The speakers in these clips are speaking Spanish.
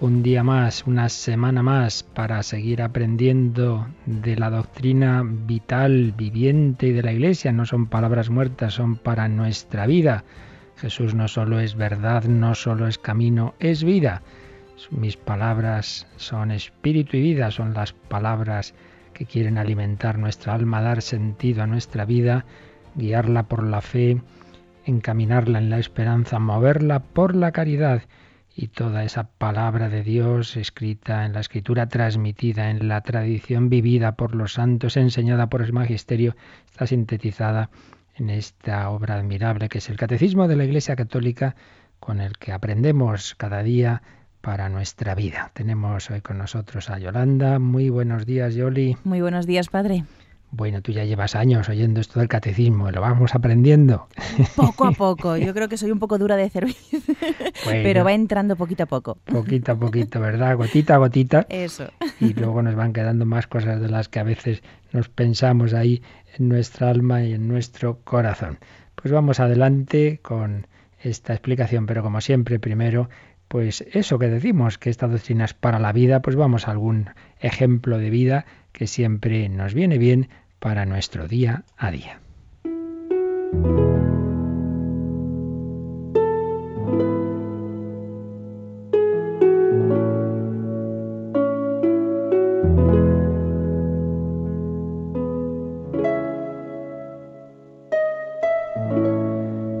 un día más, una semana más para seguir aprendiendo de la doctrina vital, viviente y de la Iglesia. No son palabras muertas, son para nuestra vida. Jesús no solo es verdad, no solo es camino, es vida. Mis palabras son espíritu y vida, son las palabras que quieren alimentar nuestra alma, dar sentido a nuestra vida, guiarla por la fe, encaminarla en la esperanza, moverla por la caridad y toda esa palabra de Dios escrita en la escritura, transmitida en la tradición vivida por los santos, enseñada por el magisterio, está sintetizada en esta obra admirable que es el Catecismo de la Iglesia Católica, con el que aprendemos cada día para nuestra vida. Tenemos hoy con nosotros a Yolanda. Muy buenos días, Yoli. Muy buenos días, padre. Bueno, tú ya llevas años oyendo esto del catecismo, lo vamos aprendiendo. Poco a poco, yo creo que soy un poco dura de servicio, pero va entrando poquito a poco. Poquito a poquito, ¿verdad? Gotita a gotita. Eso. Y luego nos van quedando más cosas de las que a veces nos pensamos ahí en nuestra alma y en nuestro corazón. Pues vamos adelante con esta explicación, pero como siempre, primero, pues eso que decimos, que esta doctrina es para la vida, pues vamos a algún ejemplo de vida que siempre nos viene bien para nuestro día a día.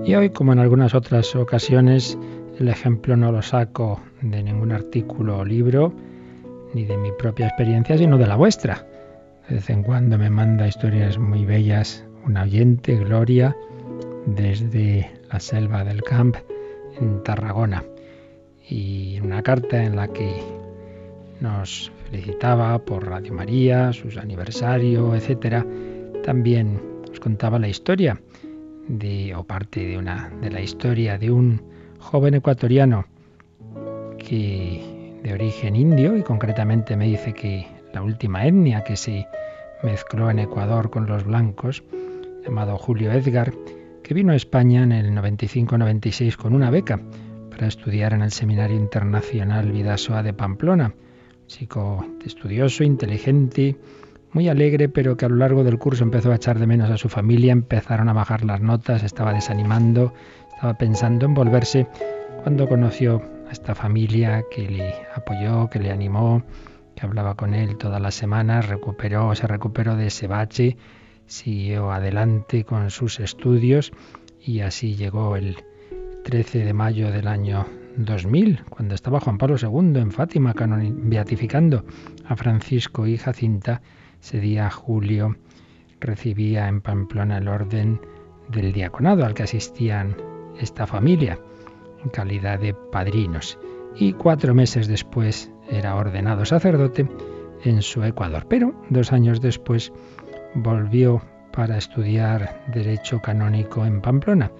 Y hoy, como en algunas otras ocasiones, el ejemplo no lo saco de ningún artículo o libro, ni de mi propia experiencia, sino de la vuestra. De vez en cuando me manda historias muy bellas una oyente, Gloria, desde la selva del Camp en Tarragona. Y una carta en la que nos felicitaba por Radio María, sus aniversario, etcétera, también nos contaba la historia de o parte de una de la historia de un joven ecuatoriano que de origen indio y concretamente me dice que la última etnia que se mezcló en Ecuador con los blancos, llamado Julio Edgar, que vino a España en el 95-96 con una beca para estudiar en el Seminario Internacional Vidasoa de Pamplona. Chico estudioso, inteligente, muy alegre, pero que a lo largo del curso empezó a echar de menos a su familia, empezaron a bajar las notas, estaba desanimando, estaba pensando en volverse cuando conoció a esta familia que le apoyó, que le animó, que hablaba con él todas las semanas, recuperó, se recuperó de ese bache, siguió adelante con sus estudios y así llegó el 13 de mayo del año 2000, cuando estaba Juan Pablo II en Fátima beatificando a Francisco y Jacinta, ese día julio recibía en Pamplona el orden del diaconado al que asistían esta familia en calidad de padrinos. Y cuatro meses después era ordenado sacerdote en su Ecuador. Pero dos años después volvió para estudiar Derecho Canónico en Pamplona.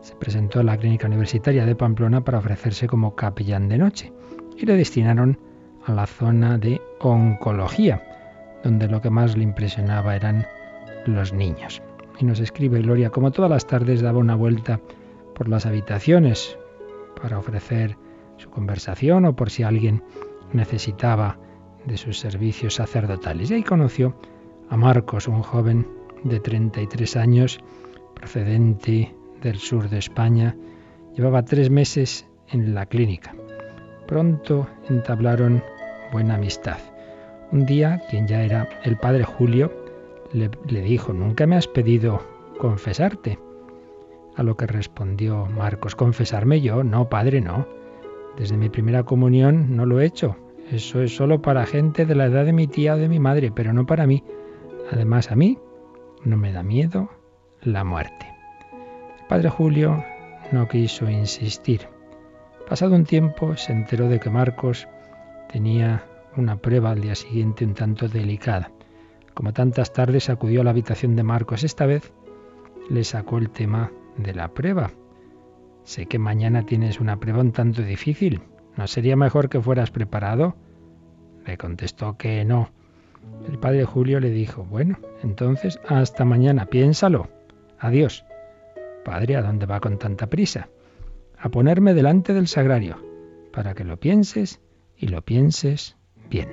Se presentó a la Clínica Universitaria de Pamplona para ofrecerse como capellán de noche y le destinaron a la zona de oncología, donde lo que más le impresionaba eran los niños. Y nos escribe Gloria, como todas las tardes daba una vuelta por las habitaciones, para ofrecer su conversación o por si alguien necesitaba de sus servicios sacerdotales. Y ahí conoció a Marcos, un joven de 33 años, procedente del sur de España. Llevaba tres meses en la clínica. Pronto entablaron buena amistad. Un día, quien ya era el padre Julio, le, le dijo, nunca me has pedido confesarte. A lo que respondió Marcos, confesarme yo, no, padre, no. Desde mi primera comunión no lo he hecho. Eso es solo para gente de la edad de mi tía o de mi madre, pero no para mí. Además, a mí no me da miedo la muerte. El padre Julio no quiso insistir. Pasado un tiempo se enteró de que Marcos tenía una prueba al día siguiente un tanto delicada. Como tantas tardes acudió a la habitación de Marcos, esta vez le sacó el tema de la prueba. Sé que mañana tienes una prueba un tanto difícil. ¿No sería mejor que fueras preparado? Le contestó que no. El padre Julio le dijo, bueno, entonces hasta mañana, piénsalo. Adiós. Padre, ¿a dónde va con tanta prisa? A ponerme delante del sagrario, para que lo pienses y lo pienses bien.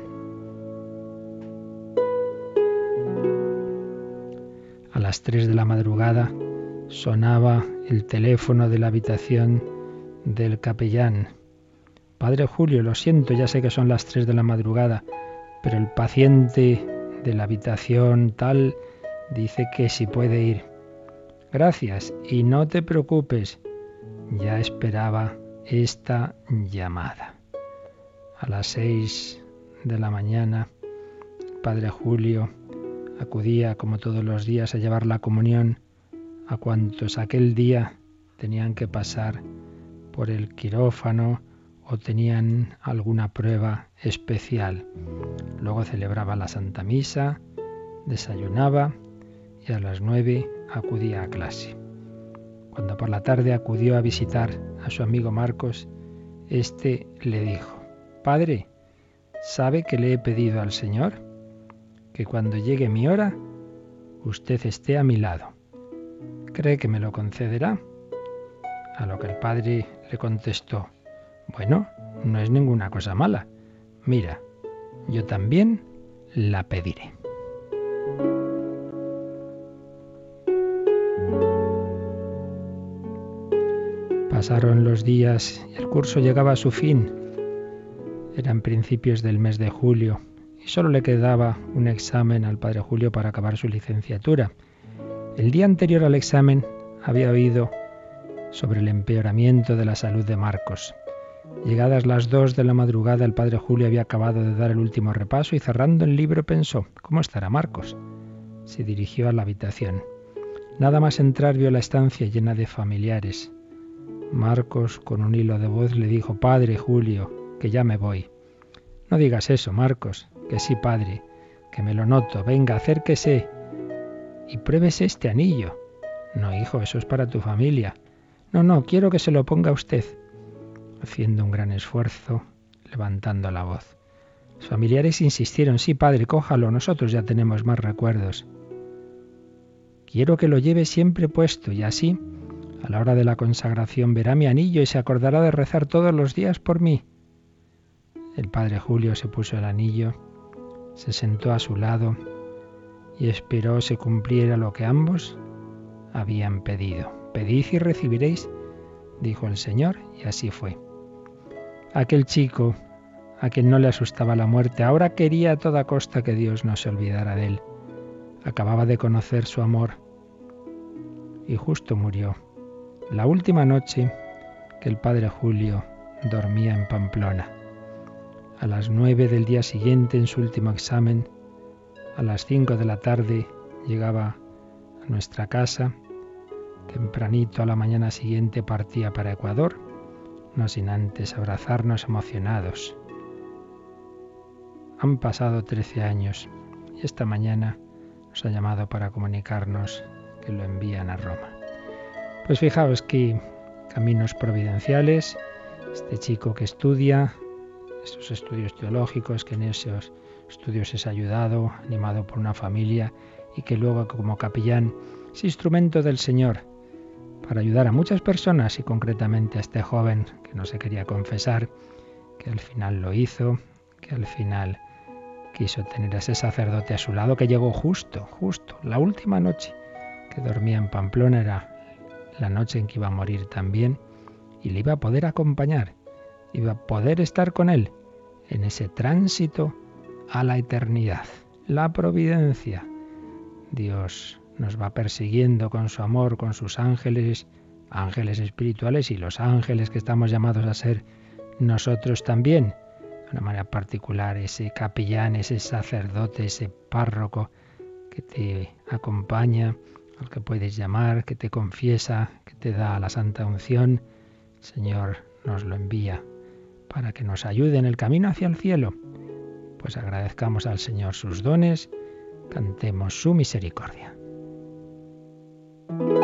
A las tres de la madrugada sonaba el teléfono de la habitación del capellán. Padre Julio, lo siento, ya sé que son las tres de la madrugada, pero el paciente de la habitación tal dice que si puede ir. Gracias, y no te preocupes, ya esperaba esta llamada. A las seis de la mañana, Padre Julio acudía, como todos los días, a llevar la comunión a cuantos aquel día tenían que pasar por el quirófano o tenían alguna prueba especial. Luego celebraba la Santa Misa, desayunaba y a las nueve acudía a clase. Cuando por la tarde acudió a visitar a su amigo Marcos, éste le dijo, Padre, ¿sabe que le he pedido al Señor? Que cuando llegue mi hora, usted esté a mi lado. ¿Cree que me lo concederá? A lo que el padre le contestó, bueno, no es ninguna cosa mala. Mira, yo también la pediré. Pasaron los días y el curso llegaba a su fin. Eran principios del mes de julio y solo le quedaba un examen al padre Julio para acabar su licenciatura. El día anterior al examen había oído sobre el empeoramiento de la salud de Marcos. Llegadas las dos de la madrugada, el padre Julio había acabado de dar el último repaso y cerrando el libro pensó, ¿cómo estará Marcos? Se dirigió a la habitación. Nada más entrar vio la estancia llena de familiares. Marcos, con un hilo de voz, le dijo, Padre Julio, que ya me voy. No digas eso, Marcos, que sí, padre, que me lo noto. Venga, acérquese y pruébese este anillo. No, hijo, eso es para tu familia. No, no, quiero que se lo ponga usted. Haciendo un gran esfuerzo, levantando la voz. Los familiares insistieron, sí, padre, cójalo, nosotros ya tenemos más recuerdos. Quiero que lo lleve siempre puesto y así a la hora de la consagración verá mi anillo y se acordará de rezar todos los días por mí. El padre Julio se puso el anillo, se sentó a su lado y esperó se cumpliera lo que ambos habían pedido. Pedid y recibiréis, dijo el Señor, y así fue. Aquel chico, a quien no le asustaba la muerte, ahora quería a toda costa que Dios no se olvidara de él. Acababa de conocer su amor y justo murió la última noche que el padre Julio dormía en Pamplona. A las nueve del día siguiente, en su último examen, a las cinco de la tarde, llegaba a nuestra casa. Tempranito a la mañana siguiente partía para Ecuador, no sin antes abrazarnos emocionados. Han pasado trece años y esta mañana nos ha llamado para comunicarnos que lo envían a Roma. Pues fijaos que caminos providenciales, este chico que estudia, estos estudios teológicos, que en esos estudios es ayudado, animado por una familia y que luego como capellán es instrumento del Señor para ayudar a muchas personas y concretamente a este joven que no se quería confesar, que al final lo hizo, que al final quiso tener a ese sacerdote a su lado que llegó justo, justo, la última noche que dormía en Pamplona era la noche en que iba a morir también, y le iba a poder acompañar, iba a poder estar con él en ese tránsito a la eternidad. La providencia. Dios nos va persiguiendo con su amor, con sus ángeles, ángeles espirituales y los ángeles que estamos llamados a ser nosotros también. De una manera particular, ese capellán, ese sacerdote, ese párroco que te acompaña al que puedes llamar, que te confiesa, que te da la santa unción, Señor nos lo envía para que nos ayude en el camino hacia el cielo. Pues agradezcamos al Señor sus dones, cantemos su misericordia. thank you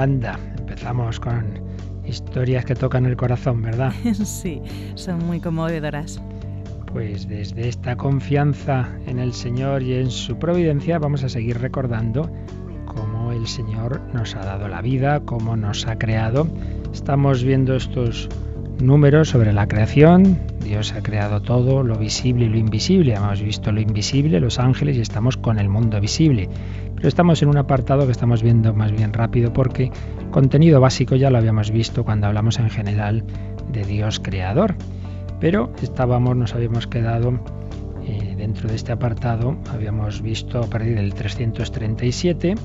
Yolanda, empezamos con historias que tocan el corazón, ¿verdad? Sí, son muy conmovedoras. Pues desde esta confianza en el Señor y en su providencia vamos a seguir recordando cómo el Señor nos ha dado la vida, cómo nos ha creado. Estamos viendo estos números sobre la creación. Dios ha creado todo, lo visible y lo invisible. Hemos visto lo invisible, los ángeles, y estamos con el mundo visible. Pero estamos en un apartado que estamos viendo más bien rápido porque contenido básico ya lo habíamos visto cuando hablamos en general de Dios creador. Pero estábamos, nos habíamos quedado eh, dentro de este apartado, habíamos visto a partir del 337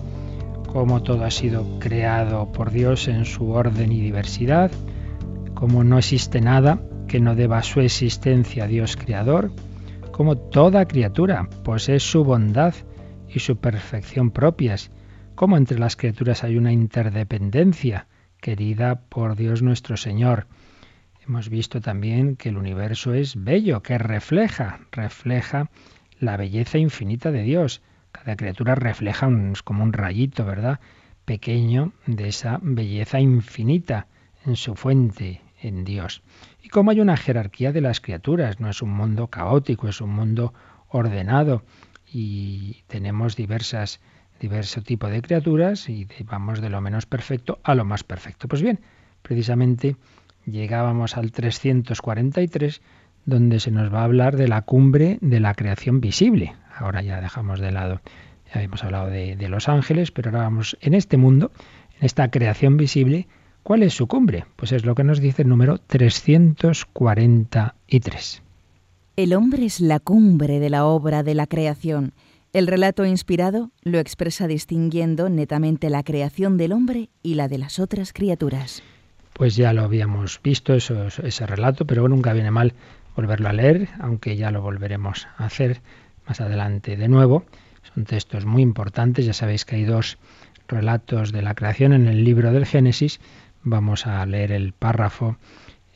cómo todo ha sido creado por Dios en su orden y diversidad, cómo no existe nada que no deba su existencia a Dios creador, cómo toda criatura posee su bondad y su perfección propias, como entre las criaturas hay una interdependencia querida por Dios nuestro Señor. Hemos visto también que el universo es bello, que refleja, refleja la belleza infinita de Dios. Cada criatura refleja un, como un rayito, ¿verdad? Pequeño de esa belleza infinita en su fuente, en Dios. Y como hay una jerarquía de las criaturas, no es un mundo caótico, es un mundo ordenado y tenemos diversas diverso tipo de criaturas y vamos de lo menos perfecto a lo más perfecto. Pues bien, precisamente llegábamos al 343 donde se nos va a hablar de la cumbre de la creación visible. Ahora ya dejamos de lado, ya hemos hablado de, de los ángeles, pero ahora vamos en este mundo, en esta creación visible, ¿cuál es su cumbre? Pues es lo que nos dice el número 343. El hombre es la cumbre de la obra de la creación. El relato inspirado lo expresa distinguiendo netamente la creación del hombre y la de las otras criaturas. Pues ya lo habíamos visto eso, ese relato, pero nunca viene mal volverlo a leer, aunque ya lo volveremos a hacer más adelante de nuevo. Son textos muy importantes, ya sabéis que hay dos relatos de la creación en el libro del Génesis. Vamos a leer el párrafo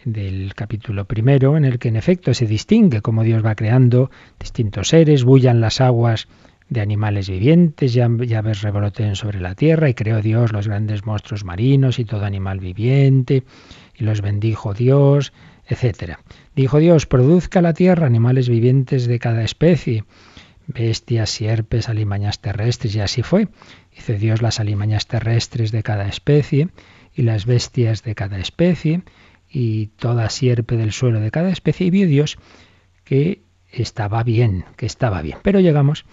del capítulo primero, en el que en efecto se distingue cómo Dios va creando distintos seres, bullan las aguas de animales vivientes, llaves revoloteen sobre la tierra, y creó Dios los grandes monstruos marinos y todo animal viviente, y los bendijo Dios, etc. Dijo Dios, produzca la tierra animales vivientes de cada especie, bestias, sierpes, alimañas terrestres, y así fue. Hizo Dios las alimañas terrestres de cada especie, y las bestias de cada especie, y toda sierpe del suelo de cada especie, y vio Dios que estaba bien, que estaba bien. Pero llegamos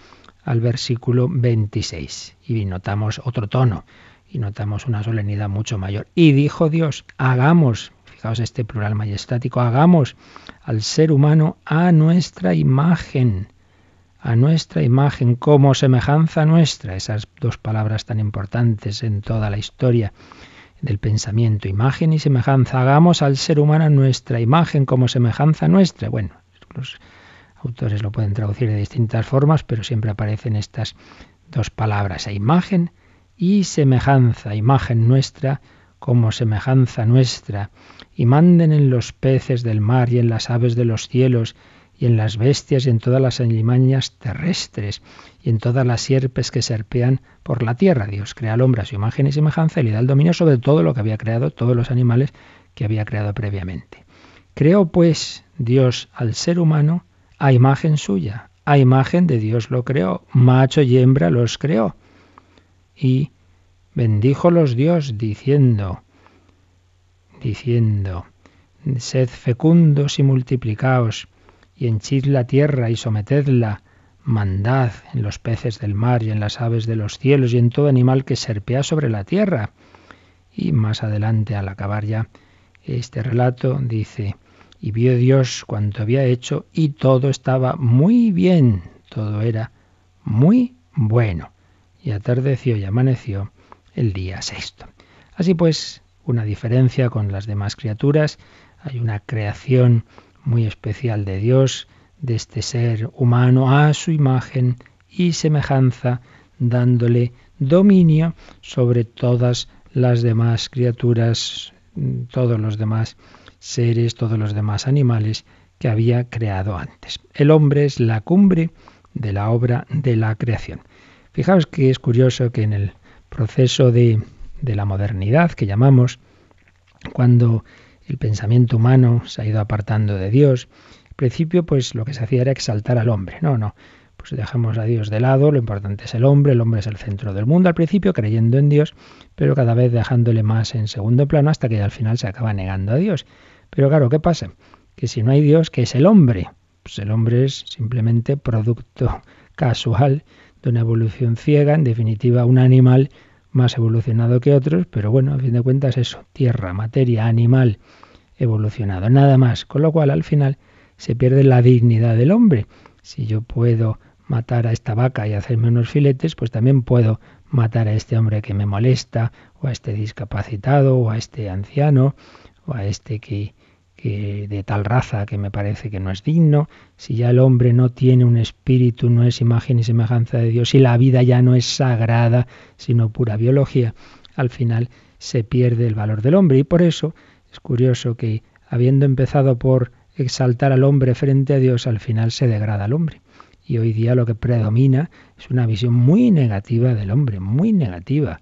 al versículo 26 y notamos otro tono y notamos una solemnidad mucho mayor. Y dijo Dios, hagamos, fijaos este plural majestático, hagamos al ser humano a nuestra imagen, a nuestra imagen como semejanza nuestra, esas dos palabras tan importantes en toda la historia del pensamiento, imagen y semejanza. Hagamos al ser humano nuestra imagen como semejanza nuestra. Bueno, los autores lo pueden traducir de distintas formas, pero siempre aparecen estas dos palabras, imagen y semejanza, imagen nuestra como semejanza nuestra, y manden en los peces del mar y en las aves de los cielos, y en las bestias y en todas las alimañas terrestres, y en todas las sierpes que serpean por la tierra. Dios crea al hombre a su imagen y semejanza y le da el dominio sobre todo lo que había creado, todos los animales que había creado previamente. Creó pues Dios al ser humano a imagen suya, a imagen de Dios lo creó, macho y hembra los creó. Y bendíjolos Dios diciendo, diciendo, sed fecundos y multiplicaos, y henchid la tierra y sometedla, mandad en los peces del mar y en las aves de los cielos y en todo animal que serpea sobre la tierra. Y más adelante, al acabar ya este relato, dice, y vio Dios cuanto había hecho y todo estaba muy bien, todo era muy bueno. Y atardeció y amaneció el día sexto. Así pues, una diferencia con las demás criaturas, hay una creación muy especial de Dios, de este ser humano a su imagen y semejanza, dándole dominio sobre todas las demás criaturas, todos los demás seres, todos los demás animales que había creado antes. El hombre es la cumbre de la obra de la creación. Fijaos que es curioso que en el proceso de de la modernidad que llamamos, cuando el pensamiento humano se ha ido apartando de Dios. Al principio, pues lo que se hacía era exaltar al hombre. No, no. Pues dejamos a Dios de lado, lo importante es el hombre, el hombre es el centro del mundo al principio, creyendo en Dios, pero cada vez dejándole más en segundo plano hasta que al final se acaba negando a Dios. Pero claro, ¿qué pasa? Que si no hay Dios, ¿qué es el hombre? Pues el hombre es simplemente producto casual de una evolución ciega, en definitiva un animal más evolucionado que otros, pero bueno, a fin de cuentas eso, tierra, materia, animal evolucionado, nada más, con lo cual al final se pierde la dignidad del hombre. Si yo puedo matar a esta vaca y hacerme unos filetes, pues también puedo matar a este hombre que me molesta, o a este discapacitado, o a este anciano, o a este que, que de tal raza que me parece que no es digno, si ya el hombre no tiene un espíritu, no es imagen y semejanza de Dios, si la vida ya no es sagrada, sino pura biología, al final se pierde el valor del hombre. Y por eso es curioso que, habiendo empezado por exaltar al hombre frente a Dios, al final se degrada al hombre. Y hoy día lo que predomina es una visión muy negativa del hombre, muy negativa,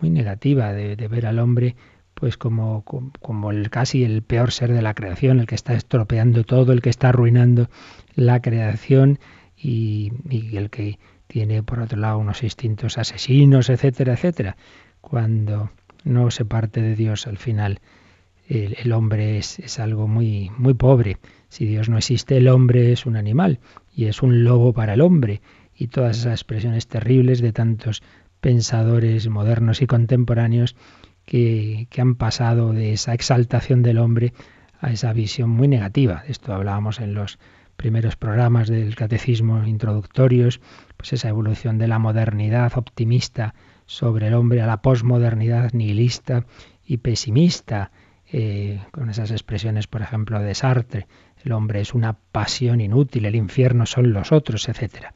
muy negativa de, de ver al hombre pues como, como el casi el peor ser de la creación, el que está estropeando todo, el que está arruinando la creación y, el que tiene por otro lado unos instintos asesinos, etcétera, etcétera. Cuando no se parte de Dios al final, el, hombre es, es, algo muy, muy pobre. Si Dios no existe, el hombre es un animal y es un lobo para el hombre. Y todas esas expresiones terribles de tantos pensadores modernos y contemporáneos que, han pasado de esa exaltación del hombre a esa visión muy negativa. Esto hablábamos en los primeros programas del catecismo introductorios, pues esa evolución de la modernidad optimista sobre el hombre a la posmodernidad nihilista y pesimista, eh, con esas expresiones, por ejemplo, de Sartre, el hombre es una pasión inútil, el infierno son los otros, etc.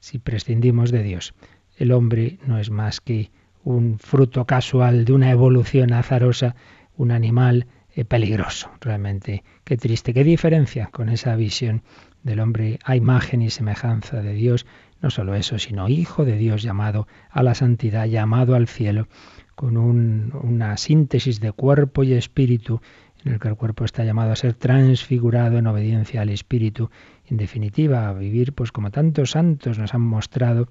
Si prescindimos de Dios, el hombre no es más que un fruto casual de una evolución azarosa, un animal eh, peligroso. Realmente, qué triste, qué diferencia con esa visión del hombre a imagen y semejanza de Dios. No solo eso, sino hijo de Dios llamado a la santidad, llamado al cielo, con una síntesis de cuerpo y espíritu en el que el cuerpo está llamado a ser transfigurado en obediencia al espíritu, en definitiva, a vivir pues como tantos santos nos han mostrado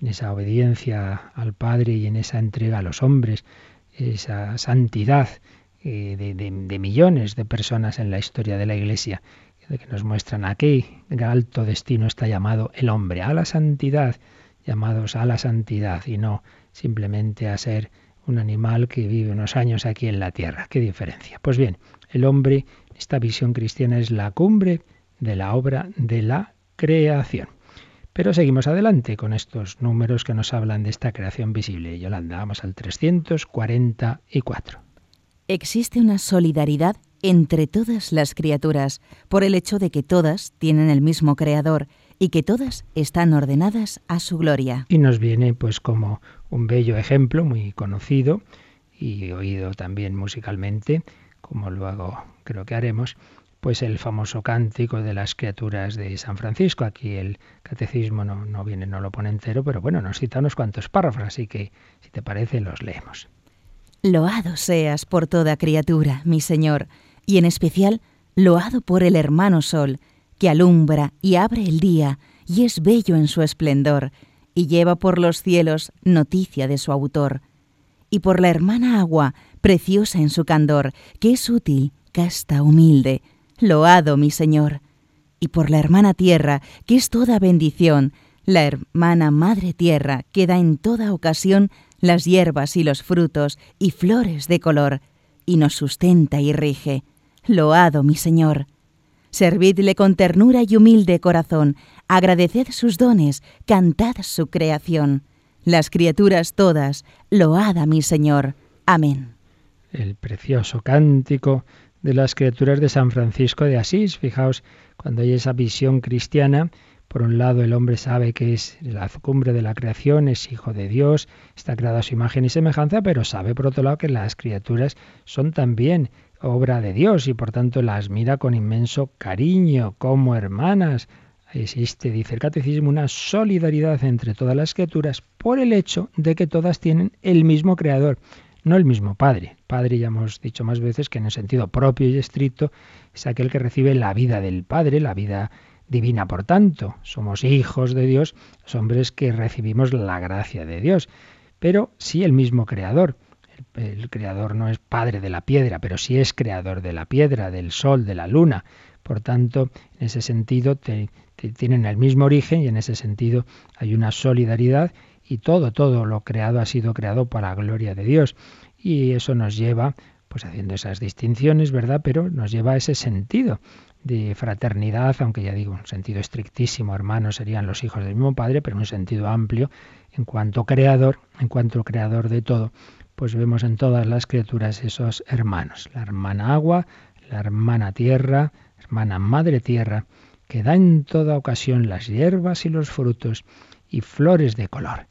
en esa obediencia al Padre y en esa entrega a los hombres, esa santidad eh, de, millones de personas en la historia de la Iglesia, que nos muestran a qué alto destino está llamado el hombre, a la santidad, llamados a la santidad y no simplemente a ser un animal que vive unos años aquí en la tierra. ¿Qué diferencia? Pues bien, el hombre, esta visión cristiana, es la cumbre de la obra de la creación. Pero seguimos adelante con estos números que nos hablan de esta creación visible. Yolanda, vamos al 344. Existe una solidaridad entre todas las criaturas por el hecho de que todas tienen el mismo creador y que todas están ordenadas a su gloria. Y nos viene pues como un bello ejemplo muy conocido y oído también musicalmente, como luego creo que haremos, pues el famoso cántico de las criaturas de San Francisco. Aquí el catecismo no, no viene, no lo pone entero, pero bueno, nos cita unos cuantos párrafos, así que si te parece los leemos. Loado seas por toda criatura, mi Señor, y en especial loado por el hermano Sol, que alumbra y abre el día, y es bello en su esplendor, y lleva por los cielos noticia de su autor, y por la hermana agua, preciosa en su candor, que es útil, casta, humilde, Loado mi Señor. Y por la hermana tierra, que es toda bendición, la hermana madre tierra, que da en toda ocasión las hierbas y los frutos y flores de color, y nos sustenta y rige. Loado mi Señor. Servidle con ternura y humilde corazón, agradeced sus dones, cantad su creación. Las criaturas todas, loada mi Señor. Amén. El precioso cántico de las criaturas de San Francisco de Asís. Fijaos, cuando hay esa visión cristiana, por un lado el hombre sabe que es la cumbre de la creación, es hijo de Dios, está creado a su imagen y semejanza, pero sabe por otro lado que las criaturas son también obra de Dios y por tanto las mira con inmenso cariño, como hermanas. Existe, dice el catecismo, una solidaridad entre todas las criaturas por el hecho de que todas tienen el mismo creador no el mismo Padre. Padre, ya hemos dicho más veces que en el sentido propio y estricto es aquel que recibe la vida del Padre, la vida divina, por tanto. Somos hijos de Dios, los hombres que recibimos la gracia de Dios. Pero sí el mismo Creador. El, Creador no es Padre de la piedra, pero sí es Creador de la piedra, del sol, de la luna. Por tanto, en ese sentido tienen el mismo origen y en ese sentido hay una solidaridad y todo, todo lo creado ha sido creado para la gloria de Dios. Y eso nos lleva, pues haciendo esas distinciones, ¿verdad? Pero nos lleva a ese sentido de fraternidad, aunque ya digo, un sentido estrictísimo, hermanos serían los hijos del mismo Padre, pero un sentido amplio, en cuanto creador, en cuanto creador de todo, pues vemos en todas las criaturas esos hermanos, la hermana agua, la hermana tierra, hermana madre tierra, que da en toda ocasión las hierbas y los frutos y flores de color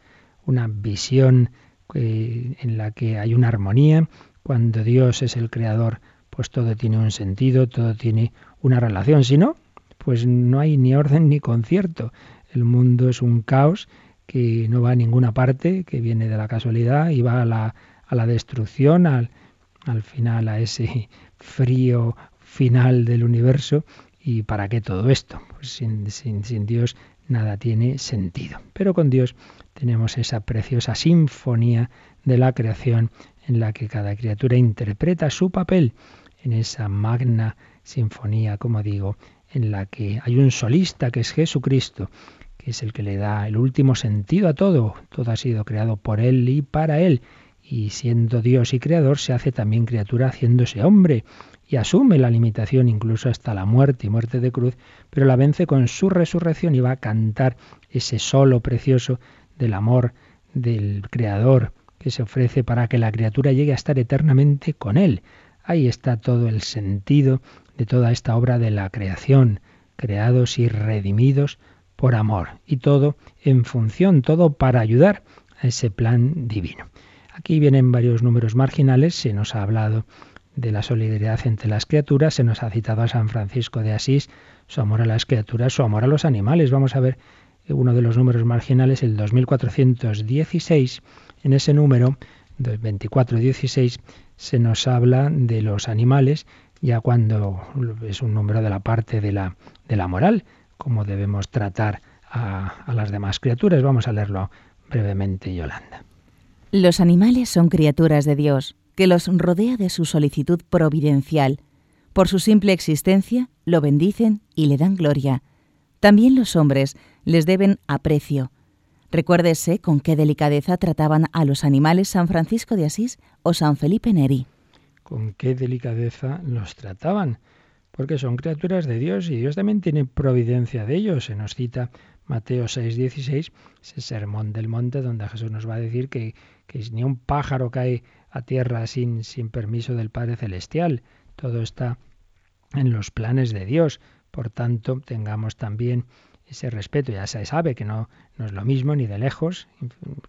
una visión eh, en la que hay una armonía. Cuando Dios es el creador, pues todo tiene un sentido, todo tiene una relación. Si no, pues no hay ni orden ni concierto. El mundo es un caos que no va a ninguna parte, que viene de la casualidad y va a la, a la destrucción, al, al final a ese frío final del universo. ¿Y para qué todo esto? Pues sin, sin, sin Dios nada tiene sentido. Pero con Dios tenemos esa preciosa sinfonía de la creación en la que cada criatura interpreta su papel en esa magna sinfonía, como digo, en la que hay un solista que es Jesucristo, que es el que le da el último sentido a todo. Todo ha sido creado por Él y para Él. Y siendo Dios y Creador, se hace también criatura haciéndose hombre y asume la limitación incluso hasta la muerte y muerte de cruz, pero la vence con su resurrección y va a cantar ese solo precioso del amor del Creador que se ofrece para que la criatura llegue a estar eternamente con Él. Ahí está todo el sentido de toda esta obra de la creación, creados y redimidos por amor, y todo en función, todo para ayudar a ese plan divino. Aquí vienen varios números marginales, se nos ha hablado de la solidaridad entre las criaturas, se nos ha citado a San Francisco de Asís, su amor a las criaturas, su amor a los animales. Vamos a ver uno de los números marginales, el 2416, en ese número, 2416, se nos habla de los animales, ya cuando es un número de la parte de la, de la moral, cómo debemos tratar a, a las demás criaturas. Vamos a leerlo brevemente, Yolanda. Los animales son criaturas de Dios, que los rodea de su solicitud providencial. Por su simple existencia, lo bendicen y le dan gloria. También los hombres les deben aprecio. Recuérdese con qué delicadeza trataban a los animales San Francisco de Asís o San Felipe Neri. Con qué delicadeza los trataban, porque son criaturas de Dios y Dios también tiene providencia de ellos. Se nos cita Mateo 6:16, ese sermón del monte donde Jesús nos va a decir que, ni un pájaro cae a tierra sin permiso del Padre Celestial. Todo está en los planes de Dios. Por tanto, tengamos también ese respeto. Ya se sabe que no, no es lo mismo ni de lejos,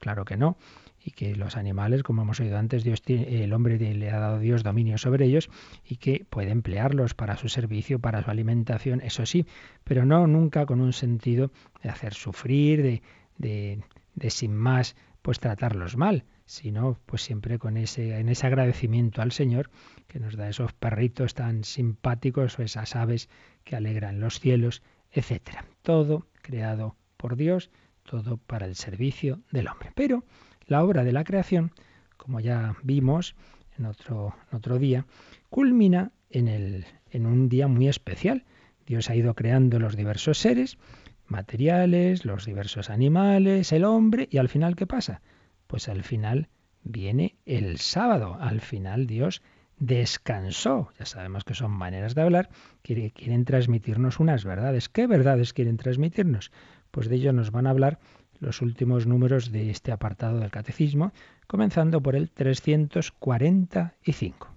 claro que no, y que los animales, como hemos oído antes, Dios el hombre le ha dado Dios dominio sobre ellos y que puede emplearlos para su servicio, para su alimentación, eso sí, pero no nunca con un sentido de hacer sufrir, de, de, de sin más, pues tratarlos mal, sino pues siempre con ese, en ese agradecimiento al Señor que nos da esos perritos tan simpáticos o esas aves que alegran los cielos etcétera. Todo creado por Dios, todo para el servicio del hombre. Pero la obra de la creación, como ya vimos en otro, otro día, culmina en, el, en un día muy especial. Dios ha ido creando los diversos seres materiales, los diversos animales, el hombre, y al final, ¿qué pasa? Pues al final viene el sábado. Al final Dios descansó. Ya sabemos que son maneras de hablar, quieren transmitirnos unas verdades. ¿Qué verdades quieren transmitirnos? Pues de ello nos van a hablar los últimos números de este apartado del catecismo, comenzando por el 345.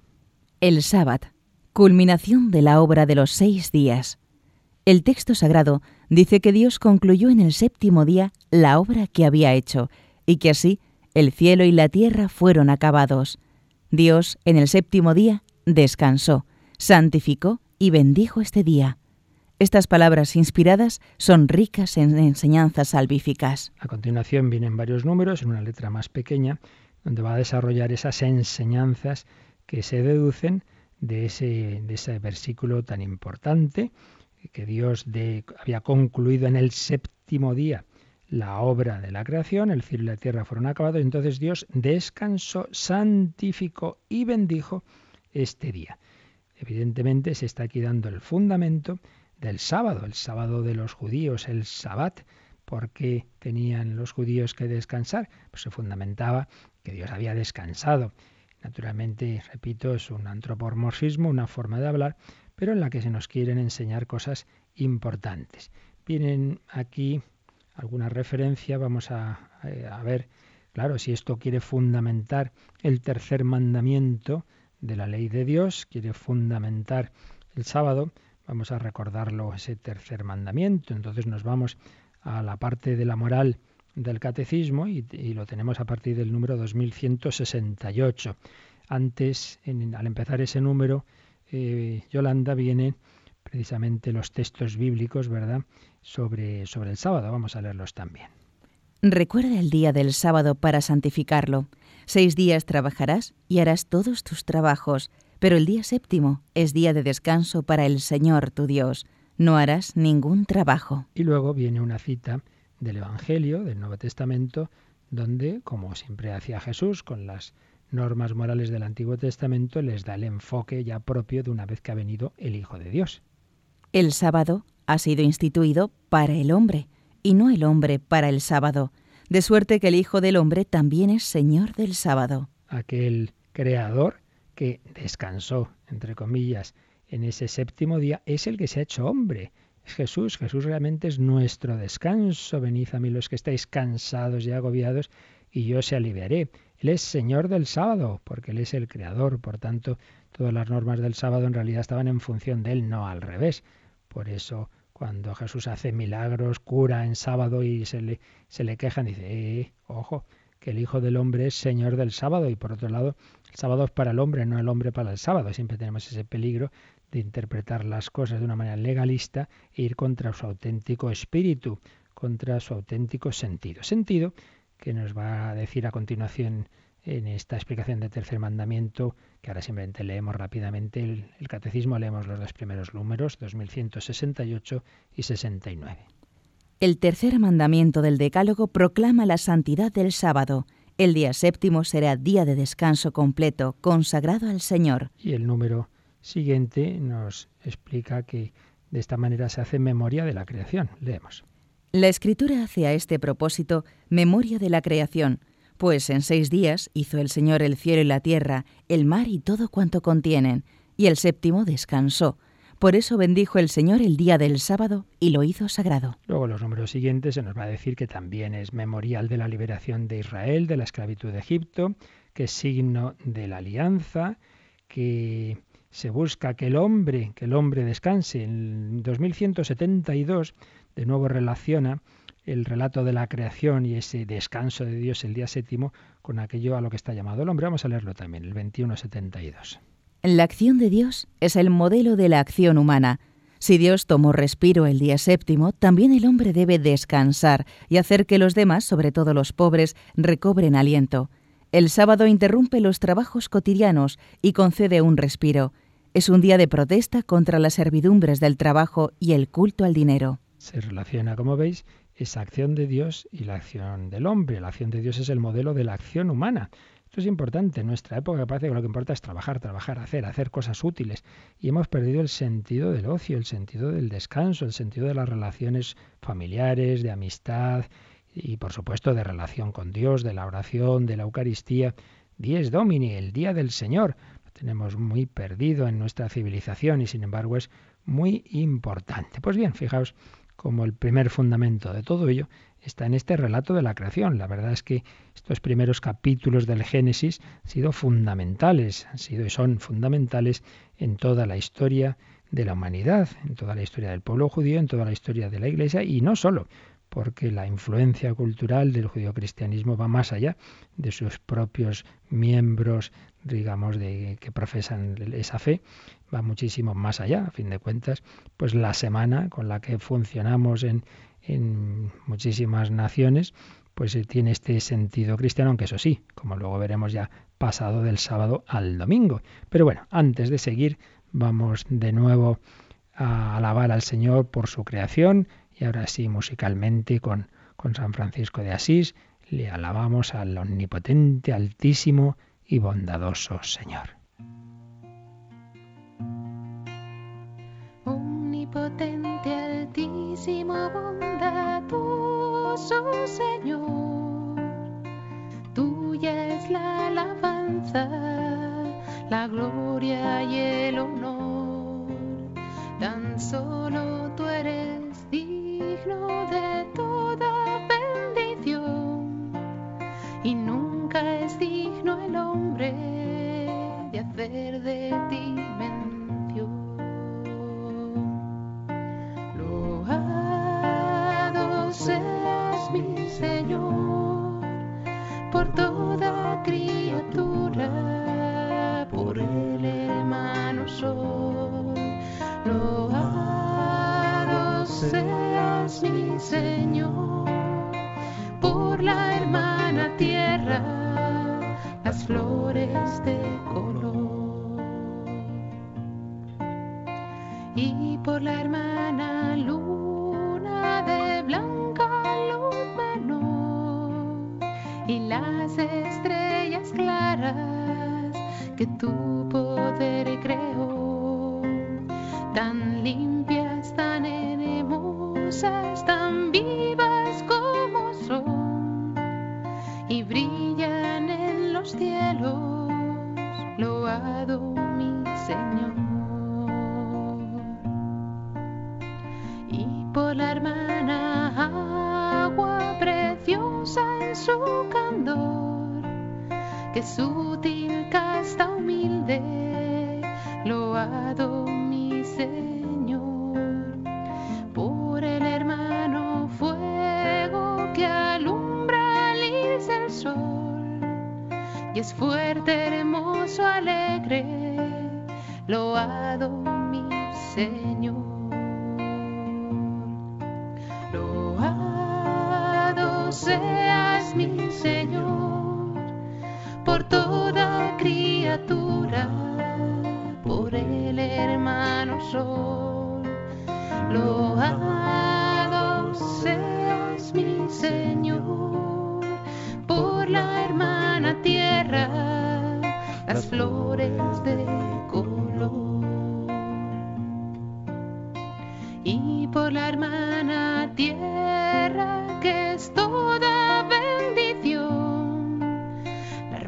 El sábado, culminación de la obra de los seis días. El texto sagrado dice que Dios concluyó en el séptimo día la obra que había hecho, y que así el cielo y la tierra fueron acabados. Dios, en el séptimo día, descansó, santificó y bendijo este día. Estas palabras inspiradas son ricas en enseñanzas salvíficas. A continuación vienen varios números en una letra más pequeña donde va a desarrollar esas enseñanzas que se deducen de ese, versículo tan importante, que Dios había concluido en el séptimo día la obra de la creación, el cielo y la tierra fueron acabados, entonces Dios descansó, santificó y bendijo este día. Evidentemente se está aquí dando el fundamento del sábado, el sábado de los judíos, el sabbat. ¿Por qué tenían los judíos que descansar? Pues se fundamentaba que Dios había descansado. Naturalmente, repito, es un antropomorfismo, una forma de hablar, pero en la que se nos quieren enseñar cosas importantes. Vienen aquí alguna referencia, vamos a, a ver, claro, si esto quiere fundamentar el tercer mandamiento de la ley de Dios, quiere fundamentar el sábado, vamos a recordarlo, ese tercer mandamiento. Entonces nos vamos a la parte de la moral del catecismo y, lo tenemos a partir del número 2168. Antes, al empezar ese número, eh, Yolanda, vienen precisamente los textos bíblicos, ¿verdad?, sobre, sobre el sábado. Vamos a leerlos también. Recuerda el día del sábado para santificarlo. Seis días trabajarás y harás todos tus trabajos, pero el día séptimo es día de descanso para el Señor tu Dios. No harás ningún trabajo. Y luego viene una cita del Evangelio, del Nuevo Testamento, donde, como siempre hacía Jesús con las normas morales del Antiguo Testamento, les da el enfoque ya propio de una vez que ha venido el Hijo de Dios. El sábado ha sido instituido para el hombre, y no el hombre para el sábado, de suerte que el Hijo del Hombre también es Señor del sábado. Aquel creador que descansó, entre comillas, en ese séptimo día, es el que se ha hecho hombre. Es Jesús, Jesús realmente es nuestro descanso. Venid a mí los que estáis cansados y agobiados, y yo os aliviaré. Él es Señor del sábado, porque Él es el Creador. Por tanto, todas las normas del sábado en realidad estaban en función de Él, no al revés. Por eso, cuando Jesús hace milagros, cura en sábado y se le, se le quejan, dice, eh, ojo, que el Hijo del Hombre es Señor del sábado y por otro lado el sábado es para el hombre, no el hombre para el sábado. Siempre tenemos ese peligro de interpretar las cosas de una manera legalista e ir contra su auténtico espíritu, contra su auténtico sentido. Sentido que nos va a decir a continuación en esta explicación del tercer mandamiento, que ahora simplemente leemos rápidamente el, el catecismo, leemos los dos primeros números, 2168 y 69. El tercer mandamiento del Decálogo proclama la santidad del sábado. El día séptimo será día de descanso completo, consagrado al Señor. Y el número siguiente nos explica que de esta manera se hace memoria de la creación. Leemos. La Escritura hace a este propósito memoria de la creación, pues en seis días hizo el Señor el cielo y la tierra, el mar y todo cuanto contienen, y el séptimo descansó por eso bendijo el Señor el día del sábado y lo hizo sagrado. Luego los números siguientes se nos va a decir que también es memorial de la liberación de Israel de la esclavitud de Egipto, que es signo de la alianza, que se busca que el hombre, que el hombre descanse. En 2172 de nuevo relaciona el relato de la creación y ese descanso de Dios el día séptimo con aquello a lo que está llamado el hombre. Vamos a leerlo también, el 2172. La acción de Dios es el modelo de la acción humana. Si Dios tomó respiro el día séptimo, también el hombre debe descansar y hacer que los demás, sobre todo los pobres, recobren aliento. El sábado interrumpe los trabajos cotidianos y concede un respiro. Es un día de protesta contra las servidumbres del trabajo y el culto al dinero. Se relaciona, como veis, esa acción de Dios y la acción del hombre. La acción de Dios es el modelo de la acción humana. Esto es importante. En nuestra época parece que lo que importa es trabajar, trabajar, hacer, hacer cosas útiles. Y hemos perdido el sentido del ocio, el sentido del descanso, el sentido de las relaciones familiares, de amistad y por supuesto de relación con Dios, de la oración, de la Eucaristía. Dies Domini, el día del Señor. Lo tenemos muy perdido en nuestra civilización y sin embargo es muy importante. Pues bien, fijaos como el primer fundamento de todo ello está en este relato de la creación. La verdad es que estos primeros capítulos del Génesis han sido fundamentales, han sido y son fundamentales en toda la historia de la humanidad, en toda la historia del pueblo judío, en toda la historia de la Iglesia y no solo, porque la influencia cultural del judio-cristianismo va más allá de sus propios miembros, digamos, de que profesan esa fe, va muchísimo más allá. A fin de cuentas, pues la semana con la que funcionamos en, en muchísimas naciones, pues eh, tiene este sentido cristiano, aunque eso sí, como luego veremos ya pasado del sábado al domingo. Pero bueno, antes de seguir, vamos de nuevo a alabar al Señor por su creación y ahora sí musicalmente con, con San Francisco de Asís le alabamos al omnipotente, altísimo y bondadoso Señor. Omnipotente, altísimo, bondadoso Señor, tuya es la alabanza, la gloria y el honor, tan solo tú eres digno de toda bendición y nunca es digno el hombre de hacer de ti por toda criatura, por el hermano sol. Seas mi Señor,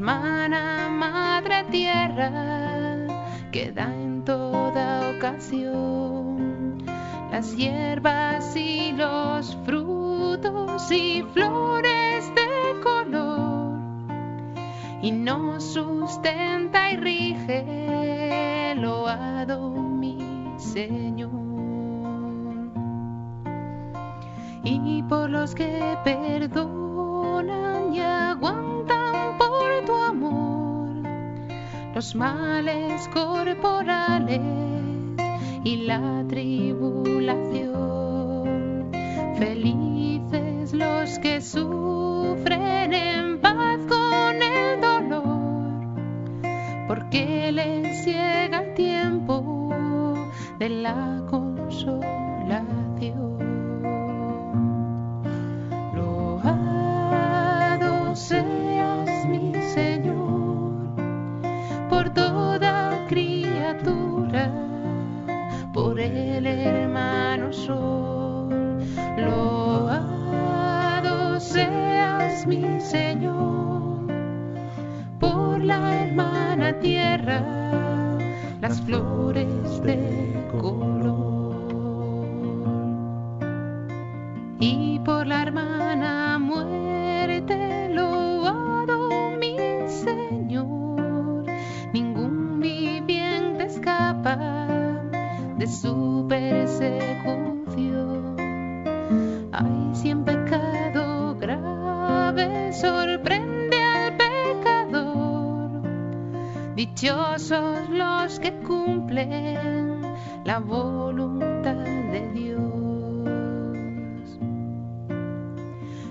hermana madre tierra que da en toda ocasión las hierbas y los frutos y flores de color. Y nos sustenta y rige loado mi Señor. Y por los que perdonan los males corporales y la tribulación. Felices los que sufren en paz con el dolor, porque les llega el tiempo de la mi Señor, por la hermana tierra, las flores de color. Y por la hermana muerte, loado mi Señor de su persecución. sorprende al pecador. Dichosos los que cumplen la voluntad de Dios.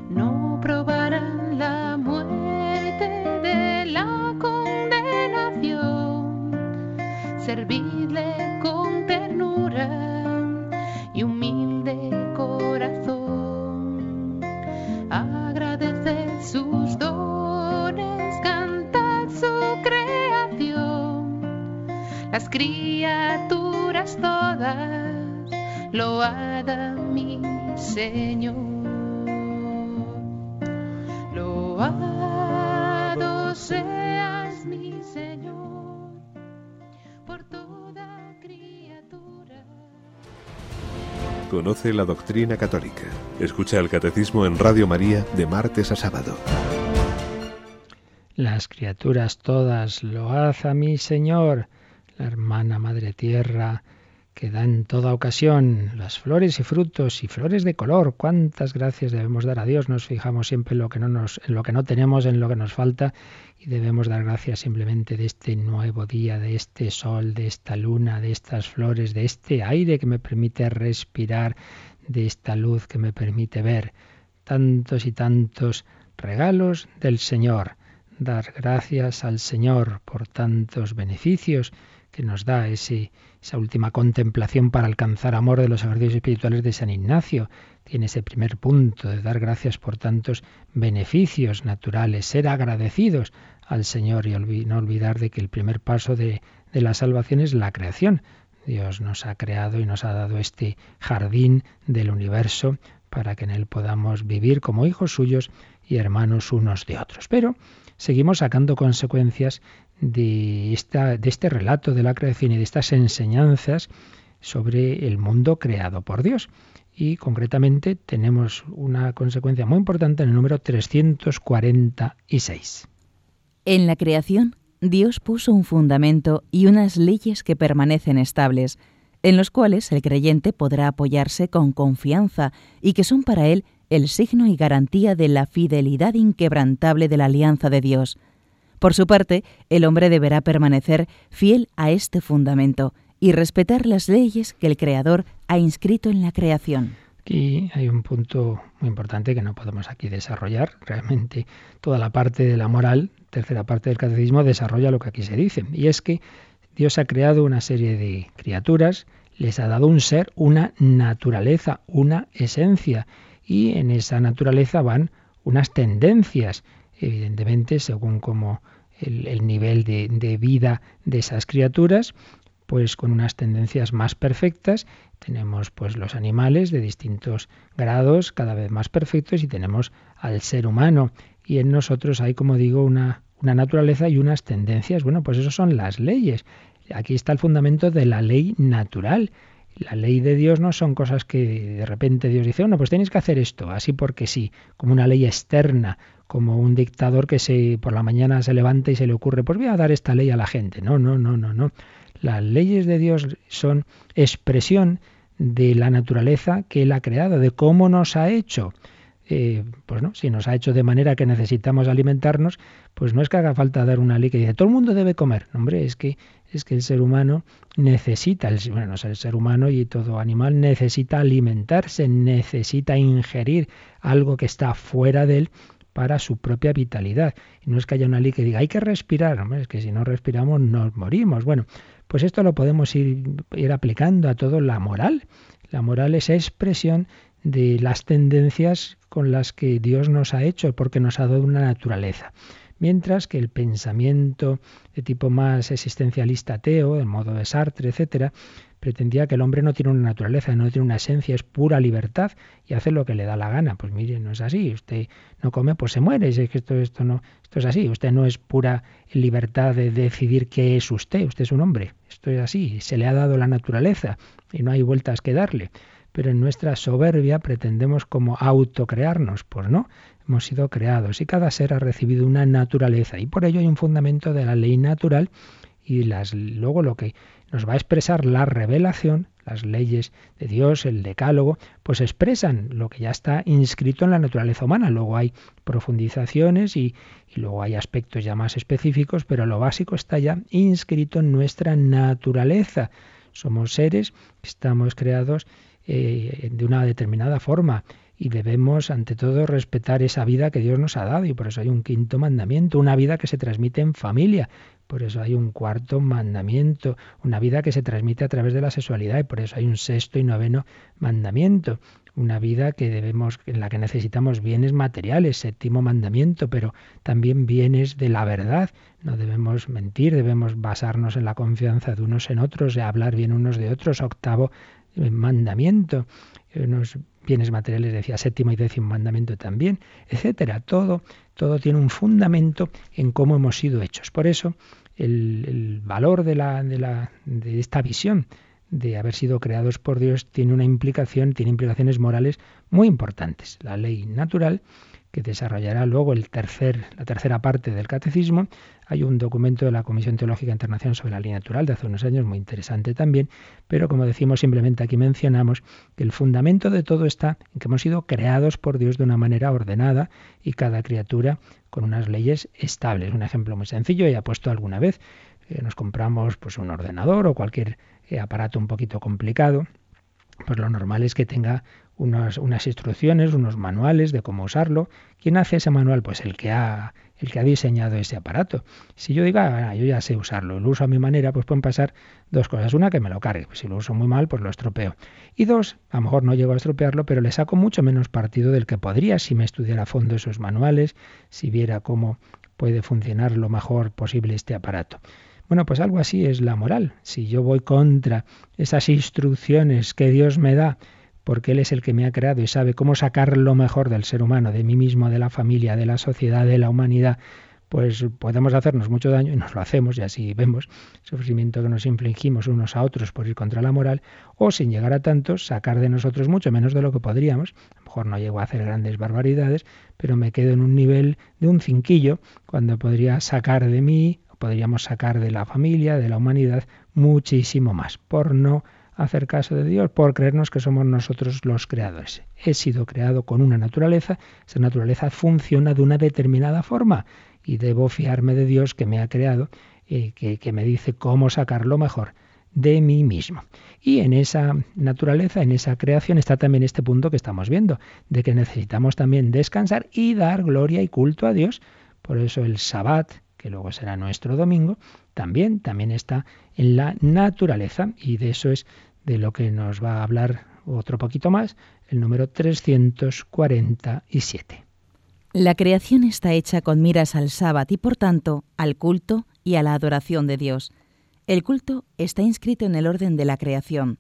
No probarán la muerte de la condenación. Servidle criaturas todas lo haga mi Señor. Loado seas mi Señor por toda criatura. Conoce la doctrina católica. Escucha el catecismo en Radio María de martes a sábado. Las criaturas todas lo a mi Señor. La hermana Madre Tierra que da en toda ocasión las flores y frutos y flores de color. Cuántas gracias debemos dar a Dios. Nos fijamos siempre en lo que no nos, en lo que no tenemos, en lo que nos falta y debemos dar gracias simplemente de este nuevo día, de este sol, de esta luna, de estas flores, de este aire que me permite respirar, de esta luz que me permite ver. Tantos y tantos regalos del Señor. Dar gracias al Señor por tantos beneficios que nos da esa última contemplación para alcanzar amor de los ejercicios espirituales de San Ignacio. Tiene ese primer punto de dar gracias por tantos beneficios naturales, ser agradecidos al Señor y no olvidar de que el primer paso de, de la salvación es la creación. Dios nos ha creado y nos ha dado este jardín del universo para que en él podamos vivir como hijos suyos y hermanos unos de otros. Pero seguimos sacando consecuencias de, esta, este relato de la creación y de estas enseñanzas sobre el mundo creado por Dios. Y concretamente tenemos una consecuencia muy importante en el número 346. En la creación, Dios puso un fundamento y unas leyes que permanecen estables, en los cuales el creyente podrá apoyarse con confianza y que son para él el signo y garantía de la fidelidad inquebrantable de la alianza de Dios por su parte, el hombre deberá permanecer fiel a este fundamento y respetar las leyes que el Creador ha inscrito en la creación. Aquí hay un punto muy importante que no podemos aquí desarrollar. Realmente toda la parte de la moral, tercera parte del catecismo, desarrolla lo que aquí se dice. Y es que Dios ha creado una serie de criaturas, les ha dado un ser, una naturaleza, una esencia. Y en esa naturaleza van unas tendencias, evidentemente, según como el, nivel de, vida de esas criaturas, pues con unas tendencias más perfectas. Tenemos pues los animales de distintos grados, cada vez más perfectos, y tenemos al ser humano. Y en nosotros hay, como digo, una, una naturaleza y unas tendencias. Bueno, pues eso son las leyes. Aquí está el fundamento de la ley natural. La ley de Dios no son cosas que de repente Dios dice, bueno, pues tenéis que hacer esto, así porque sí, como una ley externa, como un dictador que se por la mañana se levanta y se le ocurre, pues voy a dar esta ley a la gente. No, no, no, no, no. Las leyes de Dios son expresión de la naturaleza que Él ha creado, de cómo nos ha hecho. Eh, pues no, si nos ha hecho de manera que necesitamos alimentarnos, pues no es que haga falta dar una ley que dice todo el mundo debe comer. No, hombre, es que es que el ser humano necesita, el, bueno, el ser humano y todo animal necesita alimentarse, necesita ingerir algo que está fuera de él para su propia vitalidad. Y no es que haya una ley que diga hay que respirar, es que si no respiramos nos morimos. Bueno, pues esto lo podemos ir, ir aplicando a todo la moral. La moral es expresión de las tendencias con las que Dios nos ha hecho, porque nos ha dado una naturaleza. Mientras que el pensamiento de tipo más existencialista ateo, el modo de Sartre, etcétera, pretendía que el hombre no tiene una naturaleza, no tiene una esencia, es pura libertad y hace lo que le da la gana. Pues mire, no es así. Usted no come, pues se muere. Es que esto, esto no, esto es así. Usted no es pura libertad de decidir qué es usted. Usted es un hombre. Esto es así. Se le ha dado la naturaleza y no hay vueltas que darle. Pero en nuestra soberbia pretendemos como autocrearnos. Pues no, hemos sido creados y cada ser ha recibido una naturaleza y por ello hay un fundamento de la ley natural y las, luego lo que nos va a expresar la revelación, las leyes de Dios, el decálogo, pues expresan lo que ya está inscrito en la naturaleza humana. Luego hay profundizaciones y, luego hay aspectos ya más específicos, pero lo básico está ya inscrito en nuestra naturaleza. Somos seres estamos creados eh, de una determinada forma y debemos, ante todo, respetar esa vida que Dios nos ha dado y por eso hay un quinto mandamiento, una vida que se transmite en familia. Por eso hay un cuarto mandamiento, una vida que se transmite a través de la sexualidad y por eso hay un sexto y noveno mandamiento una vida que debemos en la que necesitamos bienes materiales, séptimo mandamiento, pero también bienes de la verdad. No debemos mentir, debemos basarnos en la confianza de unos en otros, de hablar bien unos de otros, octavo eh, mandamiento, unos bienes materiales decía séptimo y décimo mandamiento también, etcétera. Todo, todo tiene un fundamento en cómo hemos sido hechos. Por eso el, el valor de, la, de, la, de esta visión de haber sido creados por Dios tiene una implicación, tiene implicaciones morales muy importantes. La ley natural, que desarrollará luego el tercer, la tercera parte del catecismo, hay un documento de la Comisión Teológica Internacional sobre la ley natural de hace unos años, muy interesante también, pero como decimos, simplemente aquí mencionamos que el fundamento de todo está en que hemos sido creados por Dios de una manera ordenada y cada criatura con unas leyes estables. Un ejemplo muy sencillo, ya puesto alguna vez, eh, nos compramos pues un ordenador o cualquier eh, aparato un poquito complicado, pues lo normal es que tenga unas, instrucciones, unos manuales de cómo usarlo. ¿Quién hace ese manual? Pues el que ha, el que ha diseñado ese aparato. Si yo digo, ah, yo ya sé usarlo, lo uso a mi manera, pues pueden pasar dos cosas. Una, que me lo cargue. Si lo uso muy mal, pues lo estropeo. Y dos, a lo mejor no llego a estropearlo, pero le saco mucho menos partido del que podría si me estudiara a fondo esos manuales, si viera cómo puede funcionar lo mejor posible este aparato. Bueno, pues algo así es la moral. Si yo voy contra esas instrucciones que Dios me da, porque Él es el que me ha creado y sabe cómo sacar lo mejor del ser humano, de mí mismo, de la familia, de la sociedad, de la humanidad, pues podemos hacernos mucho daño y nos lo hacemos y así vemos el sufrimiento que nos infligimos unos a otros por ir contra la moral o sin llegar a tanto sacar de nosotros mucho menos de lo que podríamos. A lo mejor no llego a hacer grandes barbaridades, pero me quedo en un nivel de un cinquillo cuando podría sacar de mí podríamos sacar de la familia, de la humanidad, muchísimo más, por no hacer caso de Dios, por creernos que somos nosotros los creadores. He sido creado con una naturaleza, esa naturaleza funciona de una determinada forma y debo fiarme de Dios que me ha creado y que, que me dice cómo sacar lo mejor de mí mismo. Y en esa naturaleza, en esa creación, está también este punto que estamos viendo, de que necesitamos también descansar y dar gloria y culto a Dios. Por eso el Sabbat, que luego será nuestro domingo, también, también está en la naturaleza y de eso es de lo que nos va a hablar otro poquito más, el número 347. La creación está hecha con miras al sábado y por tanto al culto y a la adoración de Dios. El culto está inscrito en el orden de la creación.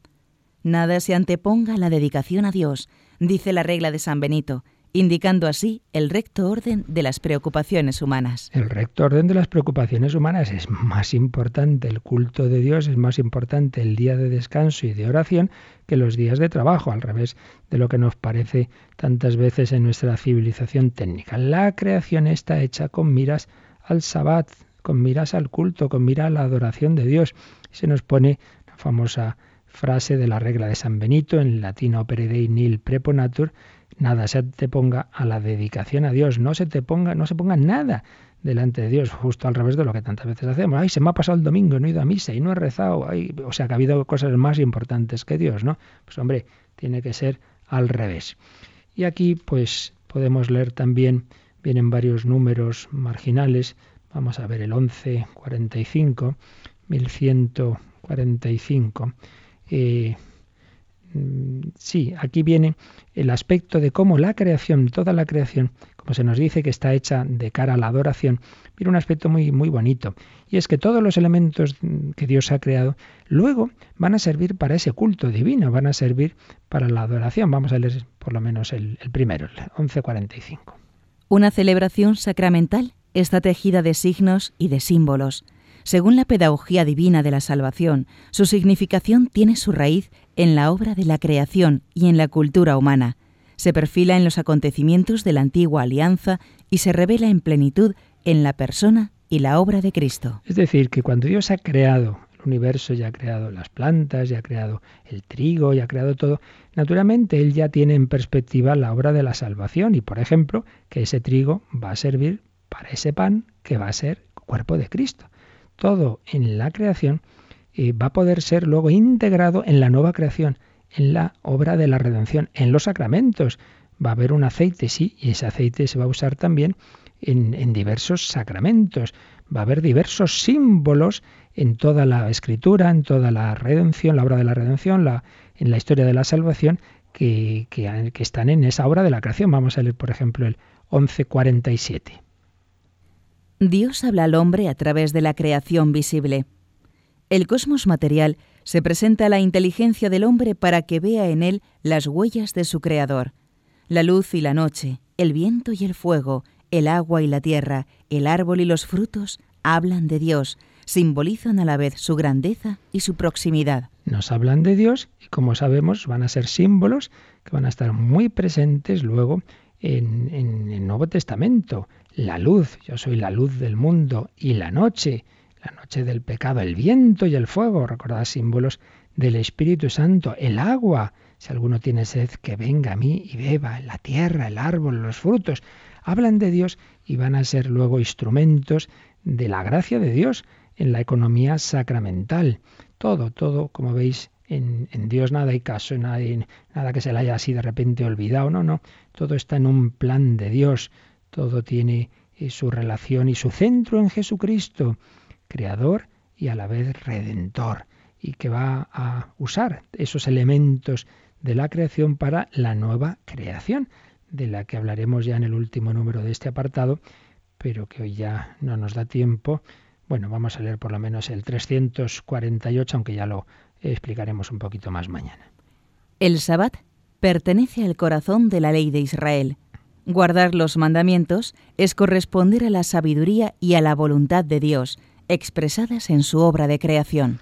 Nada se anteponga a la dedicación a Dios, dice la regla de San Benito, indicando así el recto orden de las preocupaciones humanas. El recto orden de las preocupaciones humanas es más importante el culto de Dios, es más importante el día de descanso y de oración que los días de trabajo, al revés de lo que nos parece tantas veces en nuestra civilización técnica. La creación está hecha con miras al sabbat, con miras al culto, con miras a la adoración de Dios. Se nos pone la famosa frase de la regla de San Benito en latino opere dei nil preponatur, nada se te ponga a la dedicación a Dios, no se te ponga, no se ponga nada delante de Dios, justo al revés de lo que tantas veces hacemos. Ay, se me ha pasado el domingo, no he ido a misa y no he rezado, o sea que ha habido cosas más importantes que Dios, ¿no? Pues hombre, tiene que ser al revés. Y aquí pues podemos leer también, vienen varios números marginales, vamos a ver el 1145, 1145. Eh, sí, aquí viene el aspecto de cómo la creación, toda la creación, como se nos dice que está hecha de cara a la adoración, viene un aspecto muy, muy bonito. Y es que todos los elementos que Dios ha creado luego van a servir para ese culto divino, van a servir para la adoración. Vamos a leer por lo menos el, el primero, el 1145. Una celebración sacramental está tejida de signos y de símbolos. Según la pedagogía divina de la salvación, su significación tiene su raíz en la obra de la creación y en la cultura humana. Se perfila en los acontecimientos de la antigua alianza y se revela en plenitud en la persona y la obra de Cristo. Es decir, que cuando Dios ha creado el universo, ya ha creado las plantas, ya ha creado el trigo, ya ha creado todo, naturalmente Él ya tiene en perspectiva la obra de la salvación y, por ejemplo, que ese trigo va a servir para ese pan que va a ser cuerpo de Cristo. Todo en la creación eh, va a poder ser luego integrado en la nueva creación, en la obra de la redención, en los sacramentos. va a haber un aceite, sí, y ese aceite se va a usar también en, diversos sacramentos. Va a haber diversos símbolos en toda la escritura, en toda la redención, la obra de la redención, la, en la historia de la salvación, que, que, que están en esa obra de la creación. Vamos a leer, por ejemplo, el 1147. Dios habla al hombre a través de la creación visible. El cosmos material se presenta a la inteligencia del hombre para que vea en él las huellas de su creador. La luz y la noche, el viento y el fuego, el agua y la tierra, el árbol y los frutos hablan de Dios, simbolizan a la vez su grandeza y su proximidad. Nos hablan de Dios y como sabemos van a ser símbolos que van a estar muy presentes luego en, el Nuevo Testamento. La luz, yo soy la luz del mundo y la noche, la noche del pecado, el viento y el fuego, recordad símbolos del Espíritu Santo, el agua, si alguno tiene sed, que venga a mí y beba, la tierra, el árbol, los frutos, hablan de Dios y van a ser luego instrumentos de la gracia de Dios en la economía sacramental. Todo, todo, como veis, en, Dios nada hay caso, nada, nada que se le haya así de repente olvidado, no, no, todo está en un plan de Dios, todo tiene eh, su relación y su centro en Jesucristo, creador y a la vez redentor, y que va a usar esos elementos de la creación para la nueva creación, de la que hablaremos ya en el último número de este apartado, pero que hoy ya no nos da tiempo. Bueno, vamos a leer por lo menos el 348, aunque ya lo explicaremos un poquito más mañana. El Sabbat pertenece al corazón de la ley de Israel. Guardar los mandamientos es corresponder a la sabiduría y a la voluntad de Dios, expresadas en su obra de creación.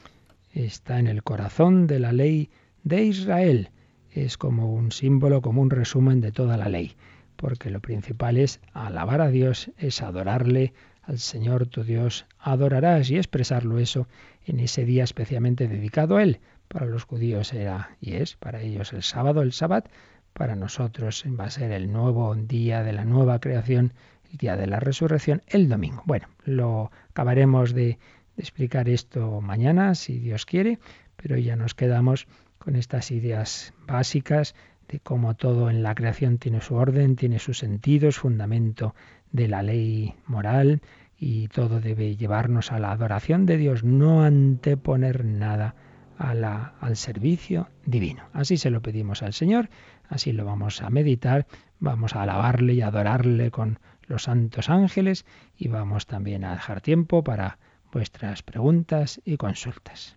Está en el corazón de la ley de Israel. Es como un símbolo, como un resumen de toda la ley, porque lo principal es alabar a Dios, es adorarle, al Señor tu Dios adorarás y expresarlo eso en ese día especialmente dedicado a Él. Para los judíos era y es para ellos el sábado, el sabbat, para nosotros va a ser el nuevo día de la nueva creación, el día de la resurrección, el domingo. Bueno, lo acabaremos de, de explicar esto mañana, si Dios quiere, pero ya nos quedamos con estas ideas básicas de cómo todo en la creación tiene su orden, tiene su sentido, es fundamento de la ley moral y todo debe llevarnos a la adoración de Dios, no anteponer nada a la, al servicio divino. Así se lo pedimos al Señor, así lo vamos a meditar, vamos a alabarle y adorarle con los santos ángeles y vamos también a dejar tiempo para vuestras preguntas y consultas.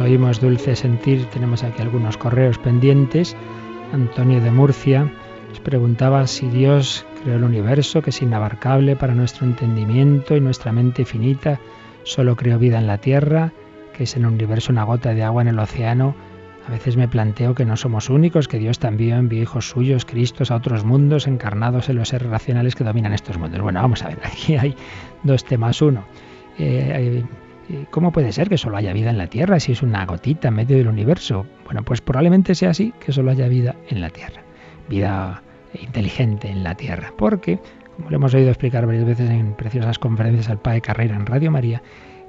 oímos dulce sentir, tenemos aquí algunos correos pendientes. Antonio de Murcia nos preguntaba si Dios creó el universo, que es inabarcable para nuestro entendimiento y nuestra mente finita, solo creó vida en la Tierra, que es en el universo una gota de agua en el océano. A veces me planteo que no somos únicos, que Dios también envió hijos suyos, Cristos, a otros mundos, encarnados en los seres racionales que dominan estos mundos. Bueno, vamos a ver, aquí hay dos temas. Uno, eh, ¿Cómo puede ser que solo haya vida en la Tierra si es una gotita en medio del universo? Bueno, pues probablemente sea así, que solo haya vida en la Tierra, vida inteligente en la Tierra, porque, como lo hemos oído explicar varias veces en preciosas conferencias al Padre Carrera en Radio María,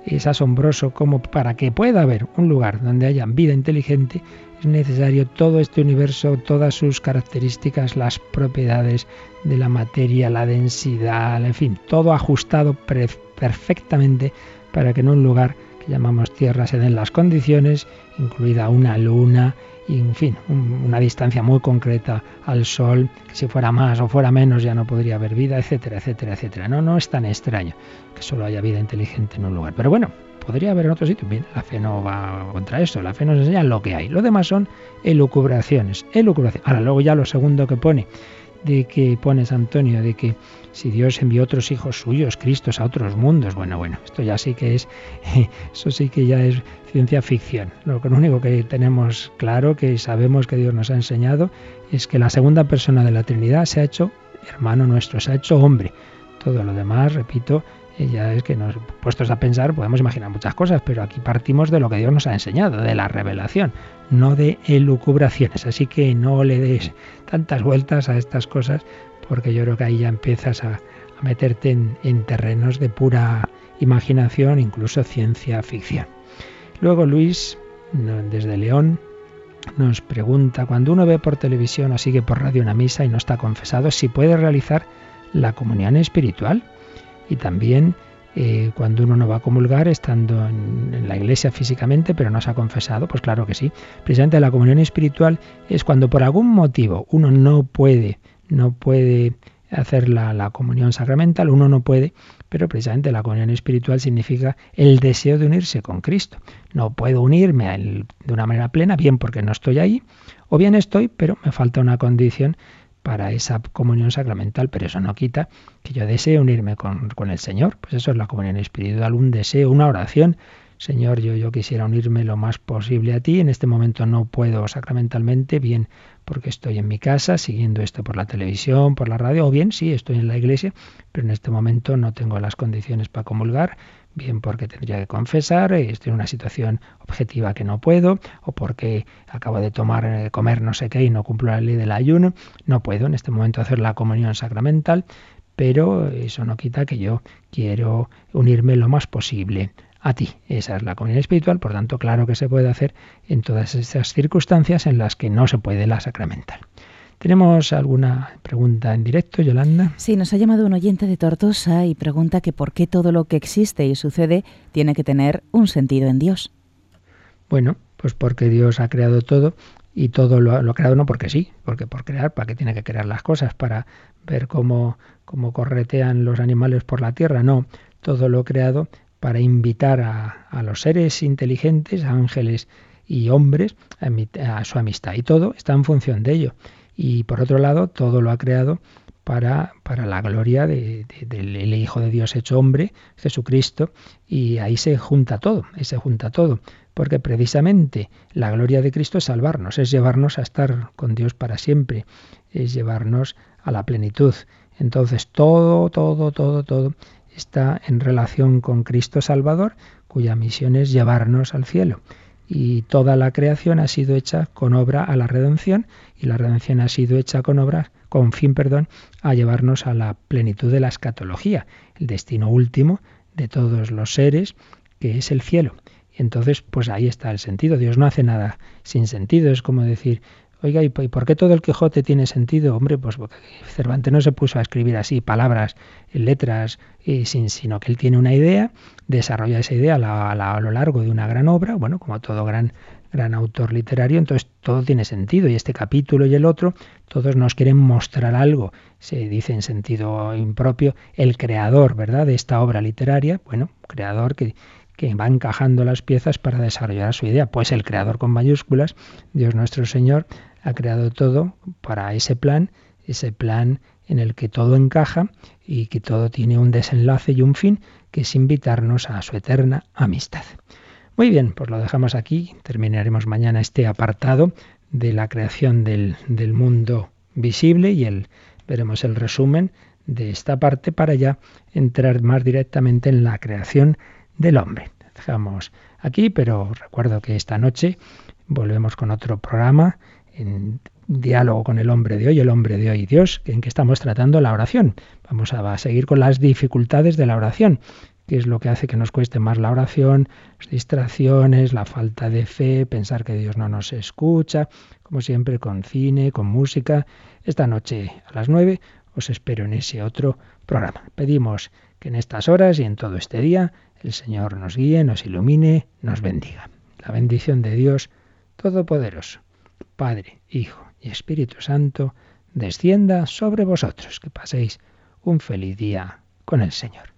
es asombroso como para que pueda haber un lugar donde haya vida inteligente es necesario todo este universo, todas sus características, las propiedades de la materia, la densidad, en fin, todo ajustado perfectamente para que en un lugar que llamamos Tierra se den las condiciones, incluida una luna, y en fin, una distancia muy concreta al Sol, que si fuera más o fuera menos ya no podría haber vida, etcétera, etcétera, etcétera. No, no es tan extraño que solo haya vida inteligente en un lugar. Pero bueno, podría haber en otro sitio. Bien, la fe no va contra eso, la fe nos enseña lo que hay. Lo demás son elucubraciones, elucubraciones. Ahora, luego ya lo segundo que pone, de que pones Antonio, de que si Dios envió otros hijos suyos, Cristos, a otros mundos. Bueno, bueno, esto ya sí que es, eso sí que ya es ciencia ficción. Lo único que tenemos claro, que sabemos que Dios nos ha enseñado, es que la segunda persona de la Trinidad se ha hecho hermano nuestro, se ha hecho hombre. Todo lo demás, repito, ya es que nos puestos a pensar podemos imaginar muchas cosas, pero aquí partimos de lo que Dios nos ha enseñado, de la revelación, no de elucubraciones. Así que no le des tantas vueltas a estas cosas, porque yo creo que ahí ya empiezas a, meterte en, terrenos de pura imaginación, incluso ciencia ficción. Luego Luis, desde León, nos pregunta, cuando uno ve por televisión o sigue por radio una misa y no está confesado, si puede realizar la comunión espiritual y también eh, cuando uno no va a comulgar estando en, la iglesia físicamente pero no se ha confesado, pues claro que sí. Precisamente la comunión espiritual es cuando por algún motivo uno no puede, no puede hacer la, la, comunión sacramental, uno no puede, pero precisamente la comunión espiritual significa el deseo de unirse con Cristo. No puedo unirme a él de una manera plena, bien porque no estoy ahí, o bien estoy, pero me falta una condición para esa comunión sacramental, pero eso no quita que yo desee unirme con, el Señor. Pues eso es la comunión espiritual, un deseo, una oración. Señor, yo, yo quisiera unirme lo más posible a ti. En este momento no puedo sacramentalmente, bien porque estoy en mi casa siguiendo esto por la televisión, por la radio, o bien sí, estoy en la iglesia, pero en este momento no tengo las condiciones para comulgar bien porque tendría que confesar, eh, estoy en una situación objetiva que no puedo, o porque acabo de tomar, eh, comer no sé qué y no cumplo la ley del ayuno, no puedo en este momento hacer la comunión sacramental, pero eso no quita que yo quiero unirme lo más posible a ti. Esa es la comunión espiritual, por tanto, claro que se puede hacer en todas esas circunstancias en las que no se puede la sacramental. ¿Tenemos alguna pregunta en directo, Yolanda? Sí, nos ha llamado un oyente de Tortosa y pregunta que por qué todo lo que existe y sucede tiene que tener un sentido en Dios. Bueno, pues porque Dios ha creado todo y todo lo, ha creado no porque sí, porque por crear, ¿para qué tiene que crear las cosas? Para ver cómo, cómo corretean los animales por la tierra, no, todo lo creado para invitar a, a los seres inteligentes, ángeles y hombres, a, a su amistad. Y todo está en función de ello y por otro lado todo lo ha creado para, para la gloria de, del Hijo de Dios hecho hombre, Jesucristo, y ahí se junta todo, ahí se junta todo, porque precisamente la gloria de Cristo es salvarnos, es llevarnos a estar con Dios para siempre, es llevarnos a la plenitud. Entonces todo, todo, todo, todo está en relación con Cristo Salvador, cuya misión es llevarnos al cielo y toda la creación ha sido hecha con obra a la redención y la redención ha sido hecha con obra con fin, perdón, a llevarnos a la plenitud de la escatología, el destino último de todos los seres, que es el cielo. Y entonces, pues ahí está el sentido. Dios no hace nada sin sentido. Es como decir, Oiga, ¿y por qué todo el Quijote tiene sentido? Hombre, pues Cervantes no se puso a escribir así palabras, letras, y sin, sino que él tiene una idea, desarrolla esa idea a, lo largo de una gran obra, bueno, como todo gran, gran autor literario, entonces todo tiene sentido. Y este capítulo y el otro, todos nos quieren mostrar algo. Se dice en sentido impropio el creador, ¿verdad?, de esta obra literaria, bueno, creador que que va encajando las piezas para desarrollar su idea. Pues el creador con mayúsculas, Dios nuestro Señor, ha creado todo para ese plan, ese plan en el que todo encaja y que todo tiene un desenlace y un fin, que es invitarnos a su eterna amistad. Muy bien, pues lo dejamos aquí. Terminaremos mañana este apartado de la creación del, mundo visible y el, veremos el resumen de esta parte para ya entrar más directamente en la creación del hombre. Dejamos aquí, pero recuerdo que esta noche volvemos con otro programa en diálogo con el hombre de hoy, el hombre de hoy Dios, en que estamos tratando la oración. Vamos a seguir con las dificultades de la oración, que es lo que hace que nos cueste más la oración, las distracciones, la falta de fe, pensar que Dios no nos escucha, como siempre con cine, con música. Esta noche a las nueve os espero en ese otro programa. Pedimos que en estas horas y en todo este día el Señor nos guíe, nos ilumine, nos bendiga. La bendición de Dios Todopoderoso, Padre, Hijo y Espíritu Santo, descienda sobre vosotros. Que paséis un feliz día con el Señor.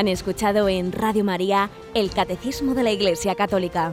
Han escuchado en Radio María el Catecismo de la Iglesia Católica,